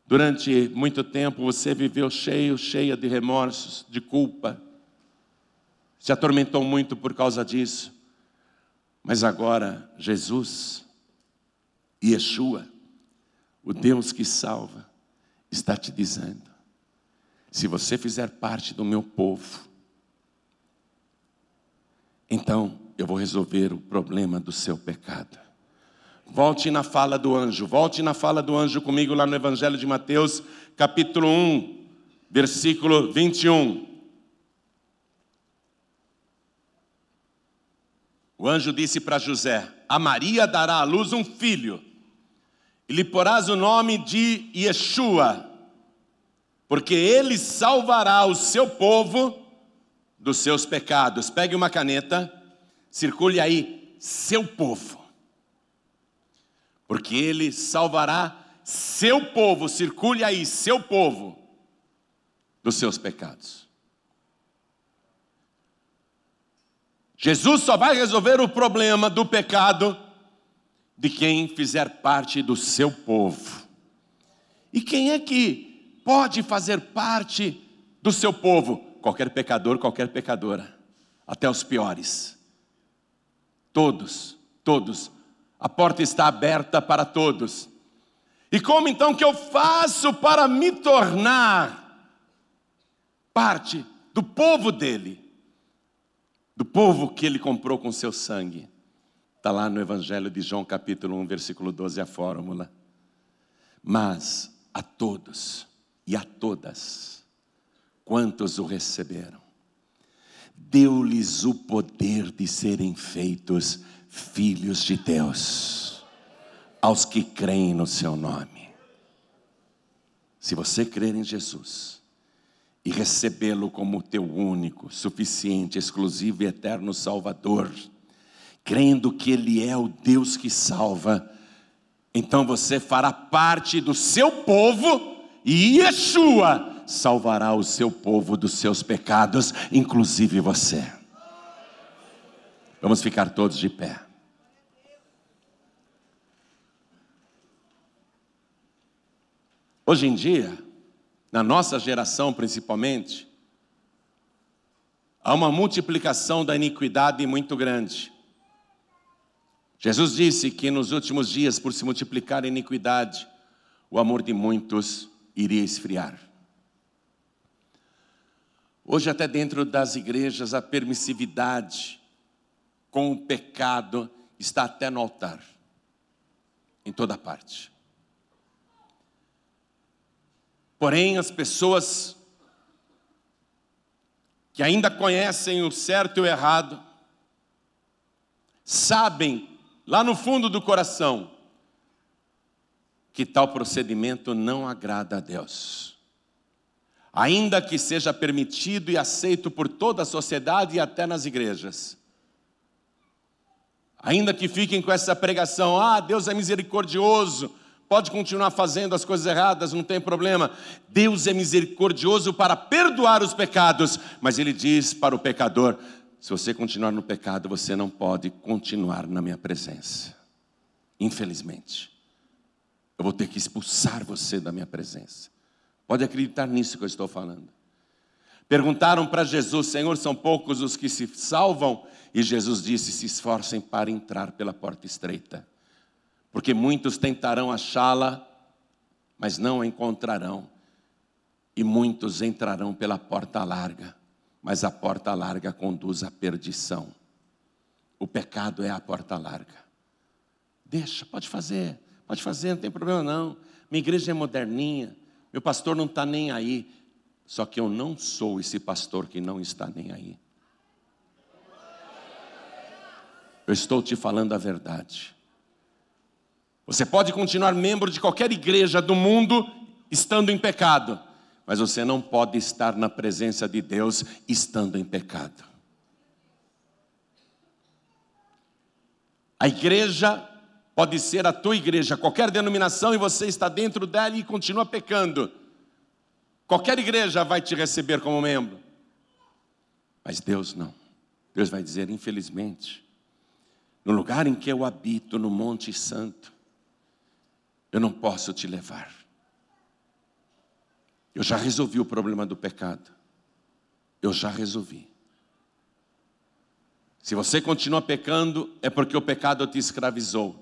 Durante muito tempo você viveu cheio, cheia de remorsos, de culpa. Se atormentou muito por causa disso. Mas agora Jesus, Yeshua, o Deus que salva, está te dizendo: se você fizer parte do meu povo, então eu vou resolver o problema do seu pecado. Volte na fala do anjo, volte na fala do anjo comigo lá no Evangelho de Mateus, capítulo 1, versículo 21. O anjo disse para José: A Maria dará à luz um filho e lhe porás o nome de Yeshua, porque ele salvará o seu povo dos seus pecados. Pegue uma caneta, circule aí, seu povo, porque ele salvará seu povo, circule aí, seu povo, dos seus pecados. Jesus só vai resolver o problema do pecado de quem fizer parte do seu povo. E quem é que pode fazer parte do seu povo? Qualquer pecador, qualquer pecadora, até os piores. Todos, todos. A porta está aberta para todos. E como então que eu faço para me tornar parte do povo dele? Do povo que ele comprou com seu sangue. Está lá no Evangelho de João, capítulo 1, versículo 12, a fórmula. Mas a todos e a todas, quantos o receberam, deu-lhes o poder de serem feitos filhos de Deus, aos que creem no seu nome. Se você crer em Jesus e recebê-lo como teu único, suficiente, exclusivo e eterno Salvador, crendo que Ele é o Deus que salva, então você fará parte do seu povo e Yeshua salvará o seu povo dos seus pecados, inclusive você. Vamos ficar todos de pé. Hoje em dia, na nossa geração principalmente, há uma multiplicação da iniquidade muito grande. Jesus disse que nos últimos dias, por se multiplicar a iniquidade, o amor de muitos iria esfriar. Hoje, até dentro das igrejas, a permissividade com o pecado está até no altar, em toda parte. Porém, as pessoas que ainda conhecem o certo e o errado, sabem lá no fundo do coração que tal procedimento não agrada a Deus. Ainda que seja permitido e aceito por toda a sociedade e até nas igrejas. Ainda que fiquem com essa pregação, ah, Deus é misericordioso, pode continuar fazendo as coisas erradas, não tem problema. Deus é misericordioso para perdoar os pecados, mas Ele diz para o pecador: se você continuar no pecado, você não pode continuar na minha presença. Infelizmente, eu vou ter que expulsar você da minha presença. Pode acreditar nisso que eu estou falando. Perguntaram para Jesus, Senhor, são poucos os que se salvam? E Jesus disse: se esforcem para entrar pela porta estreita porque muitos tentarão achá-la, mas não a encontrarão, e muitos entrarão pela porta larga, mas a porta larga conduz à perdição. O pecado é a porta larga. Deixa, pode fazer, pode fazer, não tem problema não. Minha igreja é moderninha, meu pastor não está nem aí. Só que eu não sou esse pastor que não está nem aí. Eu estou te falando a verdade. Você pode continuar membro de qualquer igreja do mundo estando em pecado, mas você não pode estar na presença de Deus estando em pecado. A igreja pode ser a tua igreja, qualquer denominação, e você está dentro dela e continua pecando. Qualquer igreja vai te receber como membro, mas Deus não. Deus vai dizer, infelizmente, no lugar em que eu habito, no Monte Santo, eu não posso te levar. Eu já resolvi o problema do pecado. Eu já resolvi. Se você continua pecando, é porque o pecado te escravizou.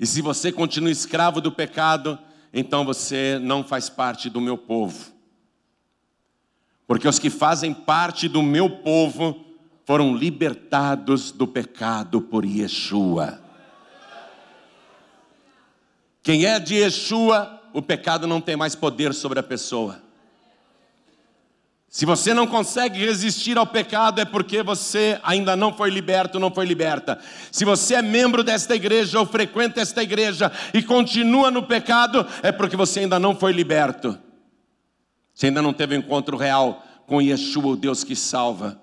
E se você continua escravo do pecado, então você não faz parte do meu povo. Porque os que fazem parte do meu povo foram libertados do pecado por Yeshua. Quem é de Yeshua, o pecado não tem mais poder sobre a pessoa. Se você não consegue resistir ao pecado, é porque você ainda não foi liberto, não foi liberta. Se você é membro desta igreja ou frequenta esta igreja e continua no pecado, é porque você ainda não foi liberto. Você ainda não teve um encontro real com Yeshua, o Deus que salva.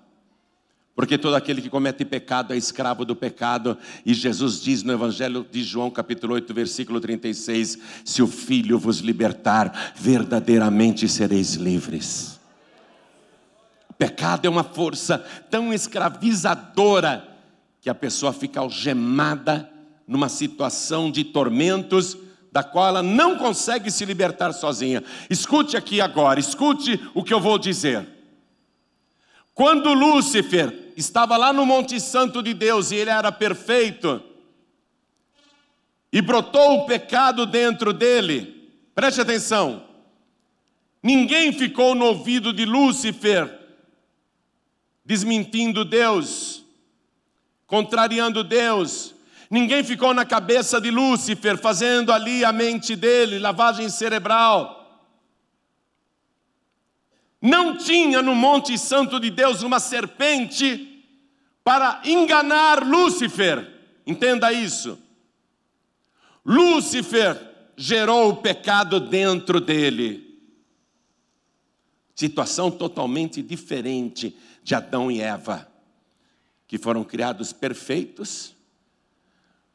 Porque todo aquele que comete pecado é escravo do pecado, e Jesus diz no Evangelho de João, capítulo 8, versículo 36: Se o Filho vos libertar, verdadeiramente sereis livres. O pecado é uma força tão escravizadora que a pessoa fica algemada numa situação de tormentos da qual ela não consegue se libertar sozinha. Escute aqui agora, escute o que eu vou dizer. Quando Lúcifer estava lá no Monte Santo de Deus e ele era perfeito, e brotou o pecado dentro dele, preste atenção, ninguém ficou no ouvido de Lúcifer, desmentindo Deus, contrariando Deus, ninguém ficou na cabeça de Lúcifer, fazendo ali a mente dele, lavagem cerebral. Não tinha no Monte Santo de Deus uma serpente para enganar Lúcifer. Entenda isso. Lúcifer gerou o pecado dentro dele. Situação totalmente diferente de Adão e Eva, que foram criados perfeitos,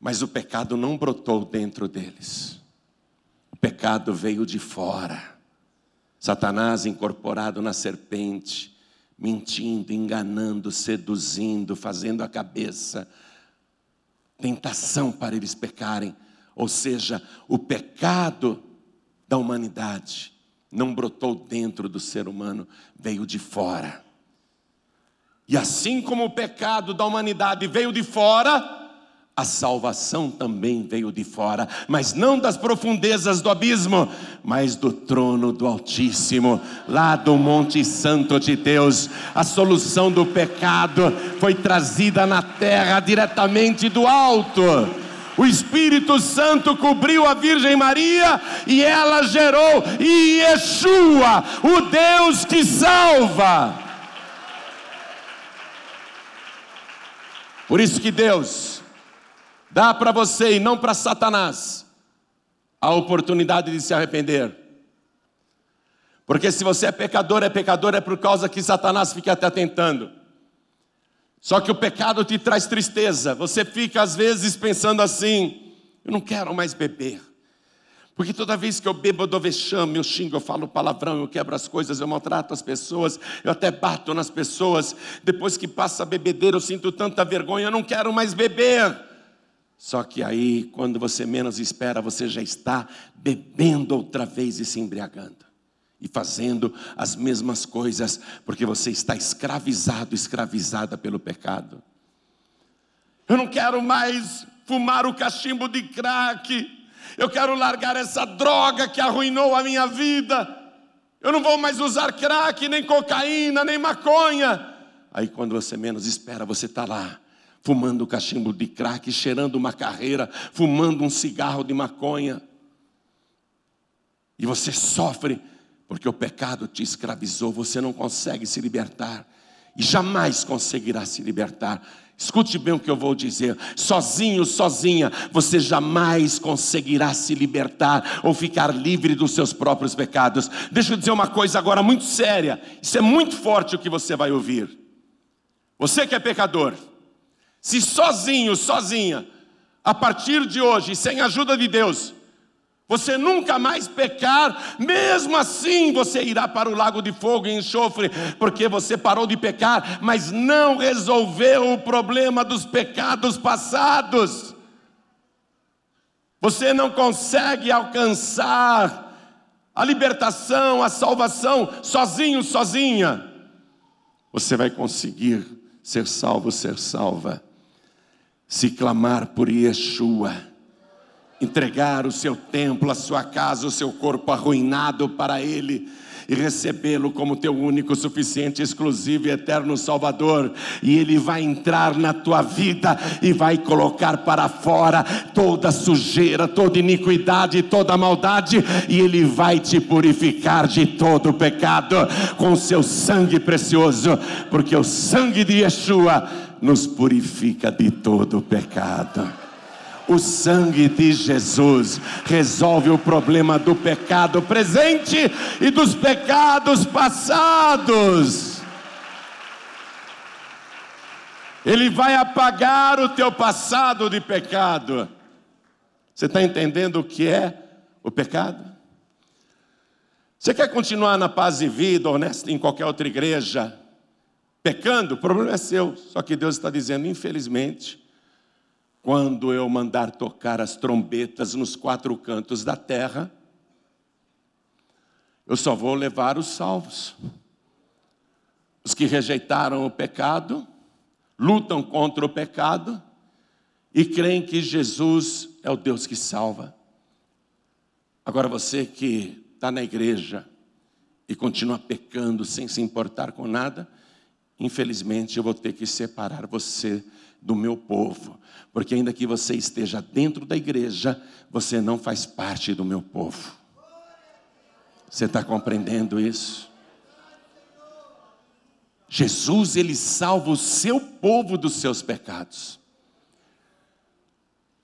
mas o pecado não brotou dentro deles. O pecado veio de fora. Satanás incorporado na serpente, mentindo, enganando, seduzindo, fazendo a cabeça, tentação para eles pecarem. Ou seja, o pecado da humanidade não brotou dentro do ser humano, veio de fora. E assim como o pecado da humanidade veio de fora, a salvação também veio de fora, mas não das profundezas do abismo, mas do trono do Altíssimo, lá do Monte Santo de Deus. A solução do pecado foi trazida na terra diretamente do alto. O Espírito Santo cobriu a Virgem Maria e ela gerou Yeshua, o Deus que salva. Por isso que Deus dá para você e não para Satanás a oportunidade de se arrepender. Porque se você é pecador, é pecador é por causa que Satanás fica até tentando. Só que o pecado te traz tristeza. Você fica às vezes pensando assim: eu não quero mais beber. Porque toda vez que eu bebo, eu dou vexame, eu xingo, eu falo palavrão, eu quebro as coisas, eu maltrato as pessoas, eu até bato nas pessoas. Depois que passa a bebedeira, eu sinto tanta vergonha, eu não quero mais beber. Só que aí, quando você menos espera, você já está bebendo outra vez e se embriagando. E fazendo as mesmas coisas, porque você está escravizado, escravizada pelo pecado. Eu não quero mais fumar o cachimbo de crack. Eu quero largar essa droga que arruinou a minha vida. Eu não vou mais usar crack, nem cocaína, nem maconha. Aí, quando você menos espera, você está lá fumando cachimbo de crack, cheirando uma carreira, fumando um cigarro de maconha. E você sofre porque o pecado te escravizou, você não consegue se libertar e jamais conseguirá se libertar. Escute bem o que eu vou dizer. Sozinho, sozinha, você jamais conseguirá se libertar ou ficar livre dos seus próprios pecados. Deixa eu dizer uma coisa agora muito séria. Isso é muito forte o que você vai ouvir. Você que é pecador, se sozinho, sozinha, a partir de hoje, sem a ajuda de Deus, você nunca mais pecar, mesmo assim você irá para o lago de fogo e enxofre, porque você parou de pecar, mas não resolveu o problema dos pecados passados. Você não consegue alcançar a libertação, a salvação, sozinho, sozinha. Você vai conseguir ser salvo, ser salva se clamar por Yeshua, entregar o seu templo, a sua casa, o seu corpo arruinado para Ele e recebê-lo como teu único, suficiente, exclusivo e eterno Salvador, e Ele vai entrar na tua vida e vai colocar para fora toda sujeira, toda iniquidade, toda maldade, e Ele vai te purificar de todo o pecado com seu sangue precioso, porque o sangue de Yeshua nos purifica de todo o pecado. O sangue de Jesus resolve o problema do pecado presente e dos pecados passados. Ele vai apagar o teu passado de pecado. Você está entendendo o que é o pecado? Você quer continuar na paz e vida, ou em qualquer outra igreja? Pecando, o problema é seu. Só que Deus está dizendo, infelizmente, quando eu mandar tocar as trombetas nos quatro cantos da terra, eu só vou levar os salvos. Os que rejeitaram o pecado, lutam contra o pecado e creem que Jesus é o Deus que salva. Agora você que está na igreja e continua pecando sem se importar com nada, infelizmente eu vou ter que separar você do meu povo, porque ainda que você esteja dentro da igreja, você não faz parte do meu povo. Você está compreendendo isso? Jesus, ele salva o seu povo dos seus pecados.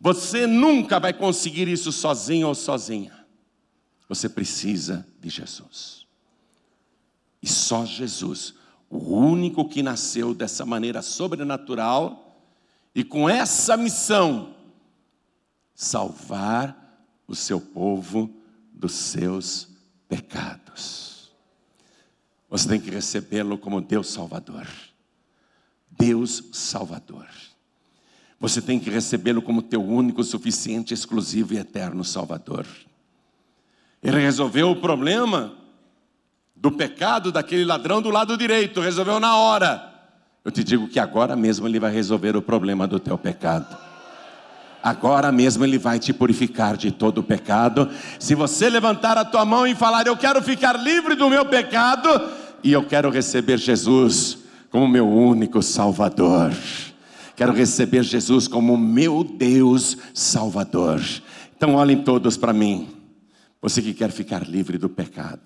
Você nunca vai conseguir isso sozinho ou sozinha. Você precisa de Jesus. E só Jesus o único que nasceu dessa maneira sobrenatural e com essa missão salvar o seu povo dos seus pecados. Você tem que recebê-lo como Deus Salvador. Deus Salvador. Você tem que recebê-lo como teu único, suficiente, exclusivo e eterno Salvador. Ele resolveu o problema do pecado daquele ladrão do lado direito, resolveu na hora. Eu te digo que agora mesmo ele vai resolver o problema do teu pecado. Agora mesmo ele vai te purificar de todo o pecado. Se você levantar a tua mão e falar: "Eu quero ficar livre do meu pecado e eu quero receber Jesus como meu único salvador." Quero receber Jesus como meu Deus Salvador. Então olhem todos para mim. Você que quer ficar livre do pecado.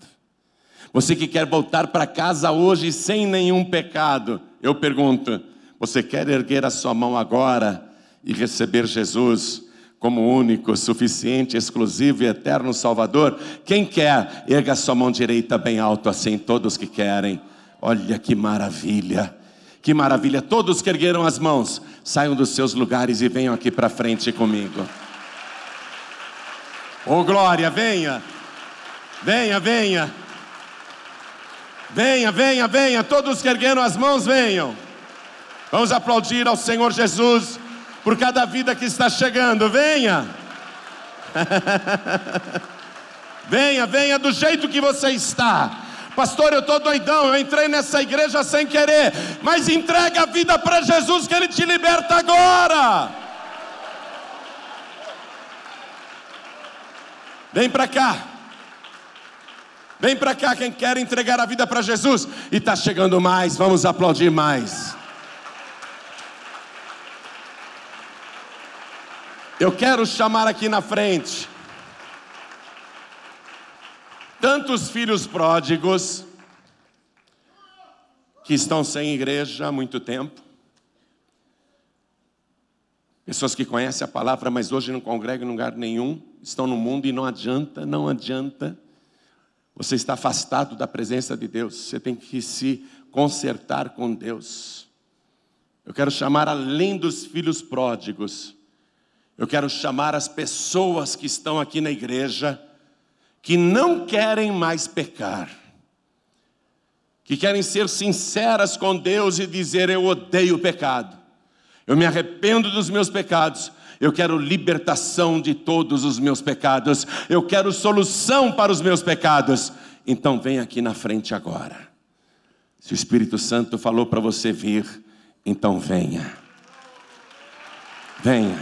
Você que quer voltar para casa hoje sem nenhum pecado. Eu pergunto: você quer erguer a sua mão agora e receber Jesus como único, suficiente, exclusivo e eterno Salvador? Quem quer, erga a sua mão direita bem alto assim, todos que querem. Olha que maravilha. Que maravilha! Todos que ergueram as mãos, saiam dos seus lugares e venham aqui para frente comigo. Oh glória, venha! Venha, venha! Venha, venha, venha! Todos que ergueram as mãos, venham! Vamos aplaudir ao Senhor Jesus por cada vida que está chegando. Venha! venha, venha do jeito que você está. Pastor, eu estou doidão, eu entrei nessa igreja sem querer, mas entrega a vida para Jesus que Ele te liberta agora. Vem para cá. Vem para cá quem quer entregar a vida para Jesus. E está chegando mais, vamos aplaudir mais. Eu quero chamar aqui na frente tantos filhos pródigos que estão sem igreja há muito tempo, pessoas que conhecem a palavra, mas hoje não congregam em lugar nenhum, estão no mundo e não adianta, não adianta. Você está afastado da presença de Deus, você tem que se consertar com Deus. Eu quero chamar além dos filhos pródigos, eu quero chamar as pessoas que estão aqui na igreja que não querem mais pecar, que querem ser sinceras com Deus e dizer: Eu odeio o pecado, eu me arrependo dos meus pecados, eu quero libertação de todos os meus pecados, eu quero solução para os meus pecados. Então vem aqui na frente agora. Se o Espírito Santo falou para você vir, então venha. Venha.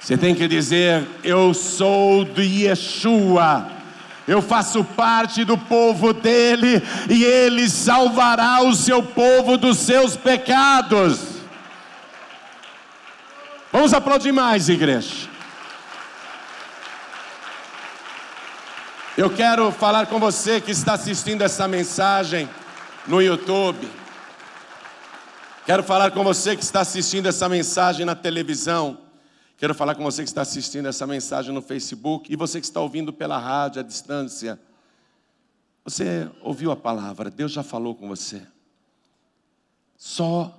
Você tem que dizer: Eu sou de Yeshua. Eu faço parte do povo dele e ele salvará o seu povo dos seus pecados. Vamos aplaudir mais, igreja. Eu quero falar com você que está assistindo essa mensagem no YouTube. Quero falar com você que está assistindo essa mensagem na televisão. Quero falar com você que está assistindo essa mensagem no Facebook e você que está ouvindo pela rádio à distância. Você ouviu a palavra, Deus já falou com você. Só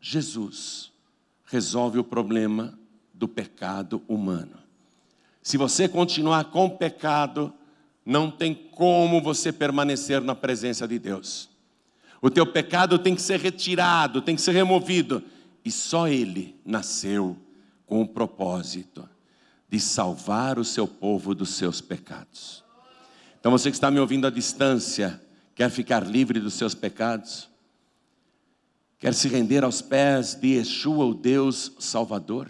Jesus resolve o problema do pecado humano. Se você continuar com o pecado, não tem como você permanecer na presença de Deus. O teu pecado tem que ser retirado, tem que ser removido, e só Ele nasceu com o propósito de salvar o seu povo dos seus pecados. Então você que está me ouvindo à distância, quer ficar livre dos seus pecados? Quer se render aos pés de Yeshua, o Deus Salvador?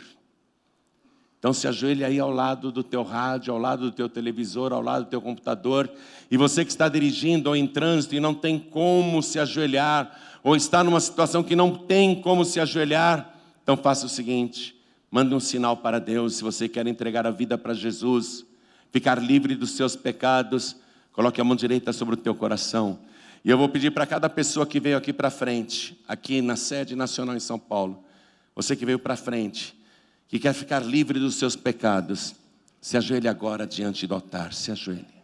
Então se ajoelhe aí ao lado do teu rádio, ao lado do teu televisor, ao lado do teu computador. E você que está dirigindo ou em trânsito e não tem como se ajoelhar, ou está numa situação que não tem como se ajoelhar, então faça o seguinte: Mande um sinal para Deus se você quer entregar a vida para Jesus, ficar livre dos seus pecados. Coloque a mão direita sobre o teu coração. E eu vou pedir para cada pessoa que veio aqui para frente, aqui na sede nacional em São Paulo, você que veio para frente, que quer ficar livre dos seus pecados, se ajoelhe agora diante do altar, se ajoelhe.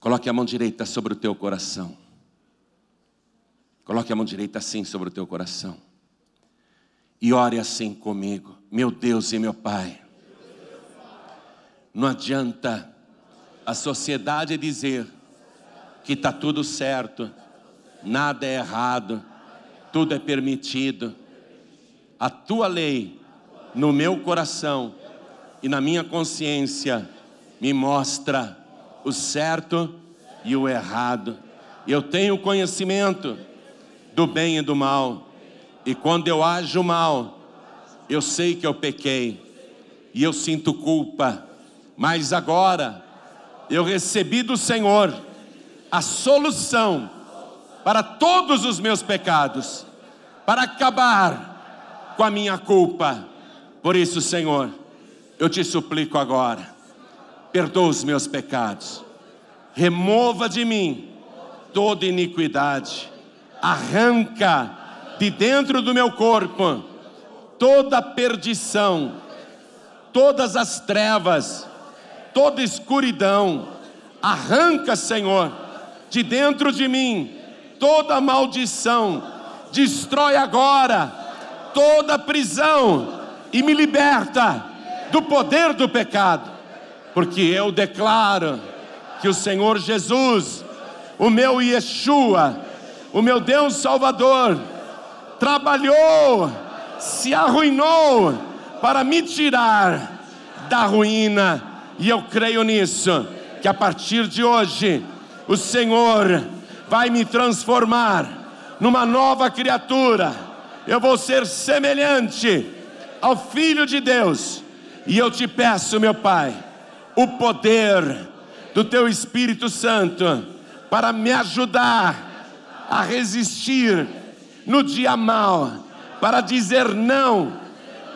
Coloque a mão direita sobre o teu coração. Coloque a mão direita assim sobre o teu coração e ore assim comigo, meu Deus e meu Pai. Não adianta a sociedade dizer que está tudo certo, nada é errado, tudo é permitido. A tua lei no meu coração e na minha consciência me mostra o certo e o errado. Eu tenho conhecimento do bem e do mal. E quando eu ajo mal, eu sei que eu pequei e eu sinto culpa. Mas agora eu recebi do Senhor a solução para todos os meus pecados, para acabar com a minha culpa. Por isso, Senhor, eu te suplico agora, perdoa os meus pecados, remova de mim toda iniquidade, arranca de dentro do meu corpo toda perdição, todas as trevas, toda escuridão, arranca, Senhor, de dentro de mim toda maldição, destrói agora toda prisão e me liberta do poder do pecado, porque eu declaro que o Senhor Jesus, o meu Yeshua, o meu Deus Salvador, trabalhou, se arruinou para me tirar da ruína, e eu creio nisso, que a partir de hoje o Senhor vai me transformar numa nova criatura. Eu vou ser semelhante ao Filho de Deus. E eu te peço, meu Pai, o poder do Teu Espírito Santo para me ajudar a resistir no dia mal, para dizer não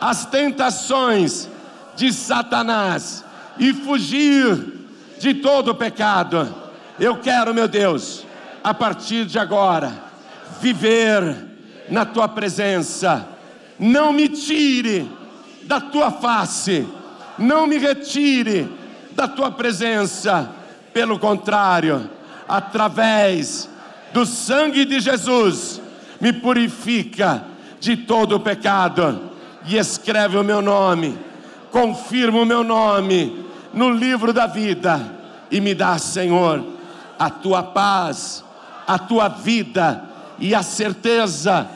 às tentações de Satanás e fugir de todo pecado. Eu quero, meu Deus, a partir de agora, viver na tua presença. Não me tire da tua face, não me retire da tua presença. Pelo contrário, através do sangue de Jesus, me purifica de todo o pecado e escreve o meu nome, confirma o meu nome no livro da vida e me dá, Senhor, a tua paz a tua vida e a certeza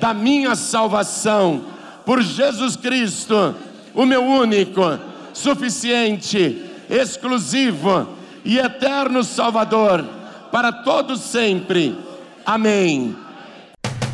da minha salvação por Jesus Cristo, o meu único, suficiente, exclusivo e eterno Salvador, para todos sempre. Amém.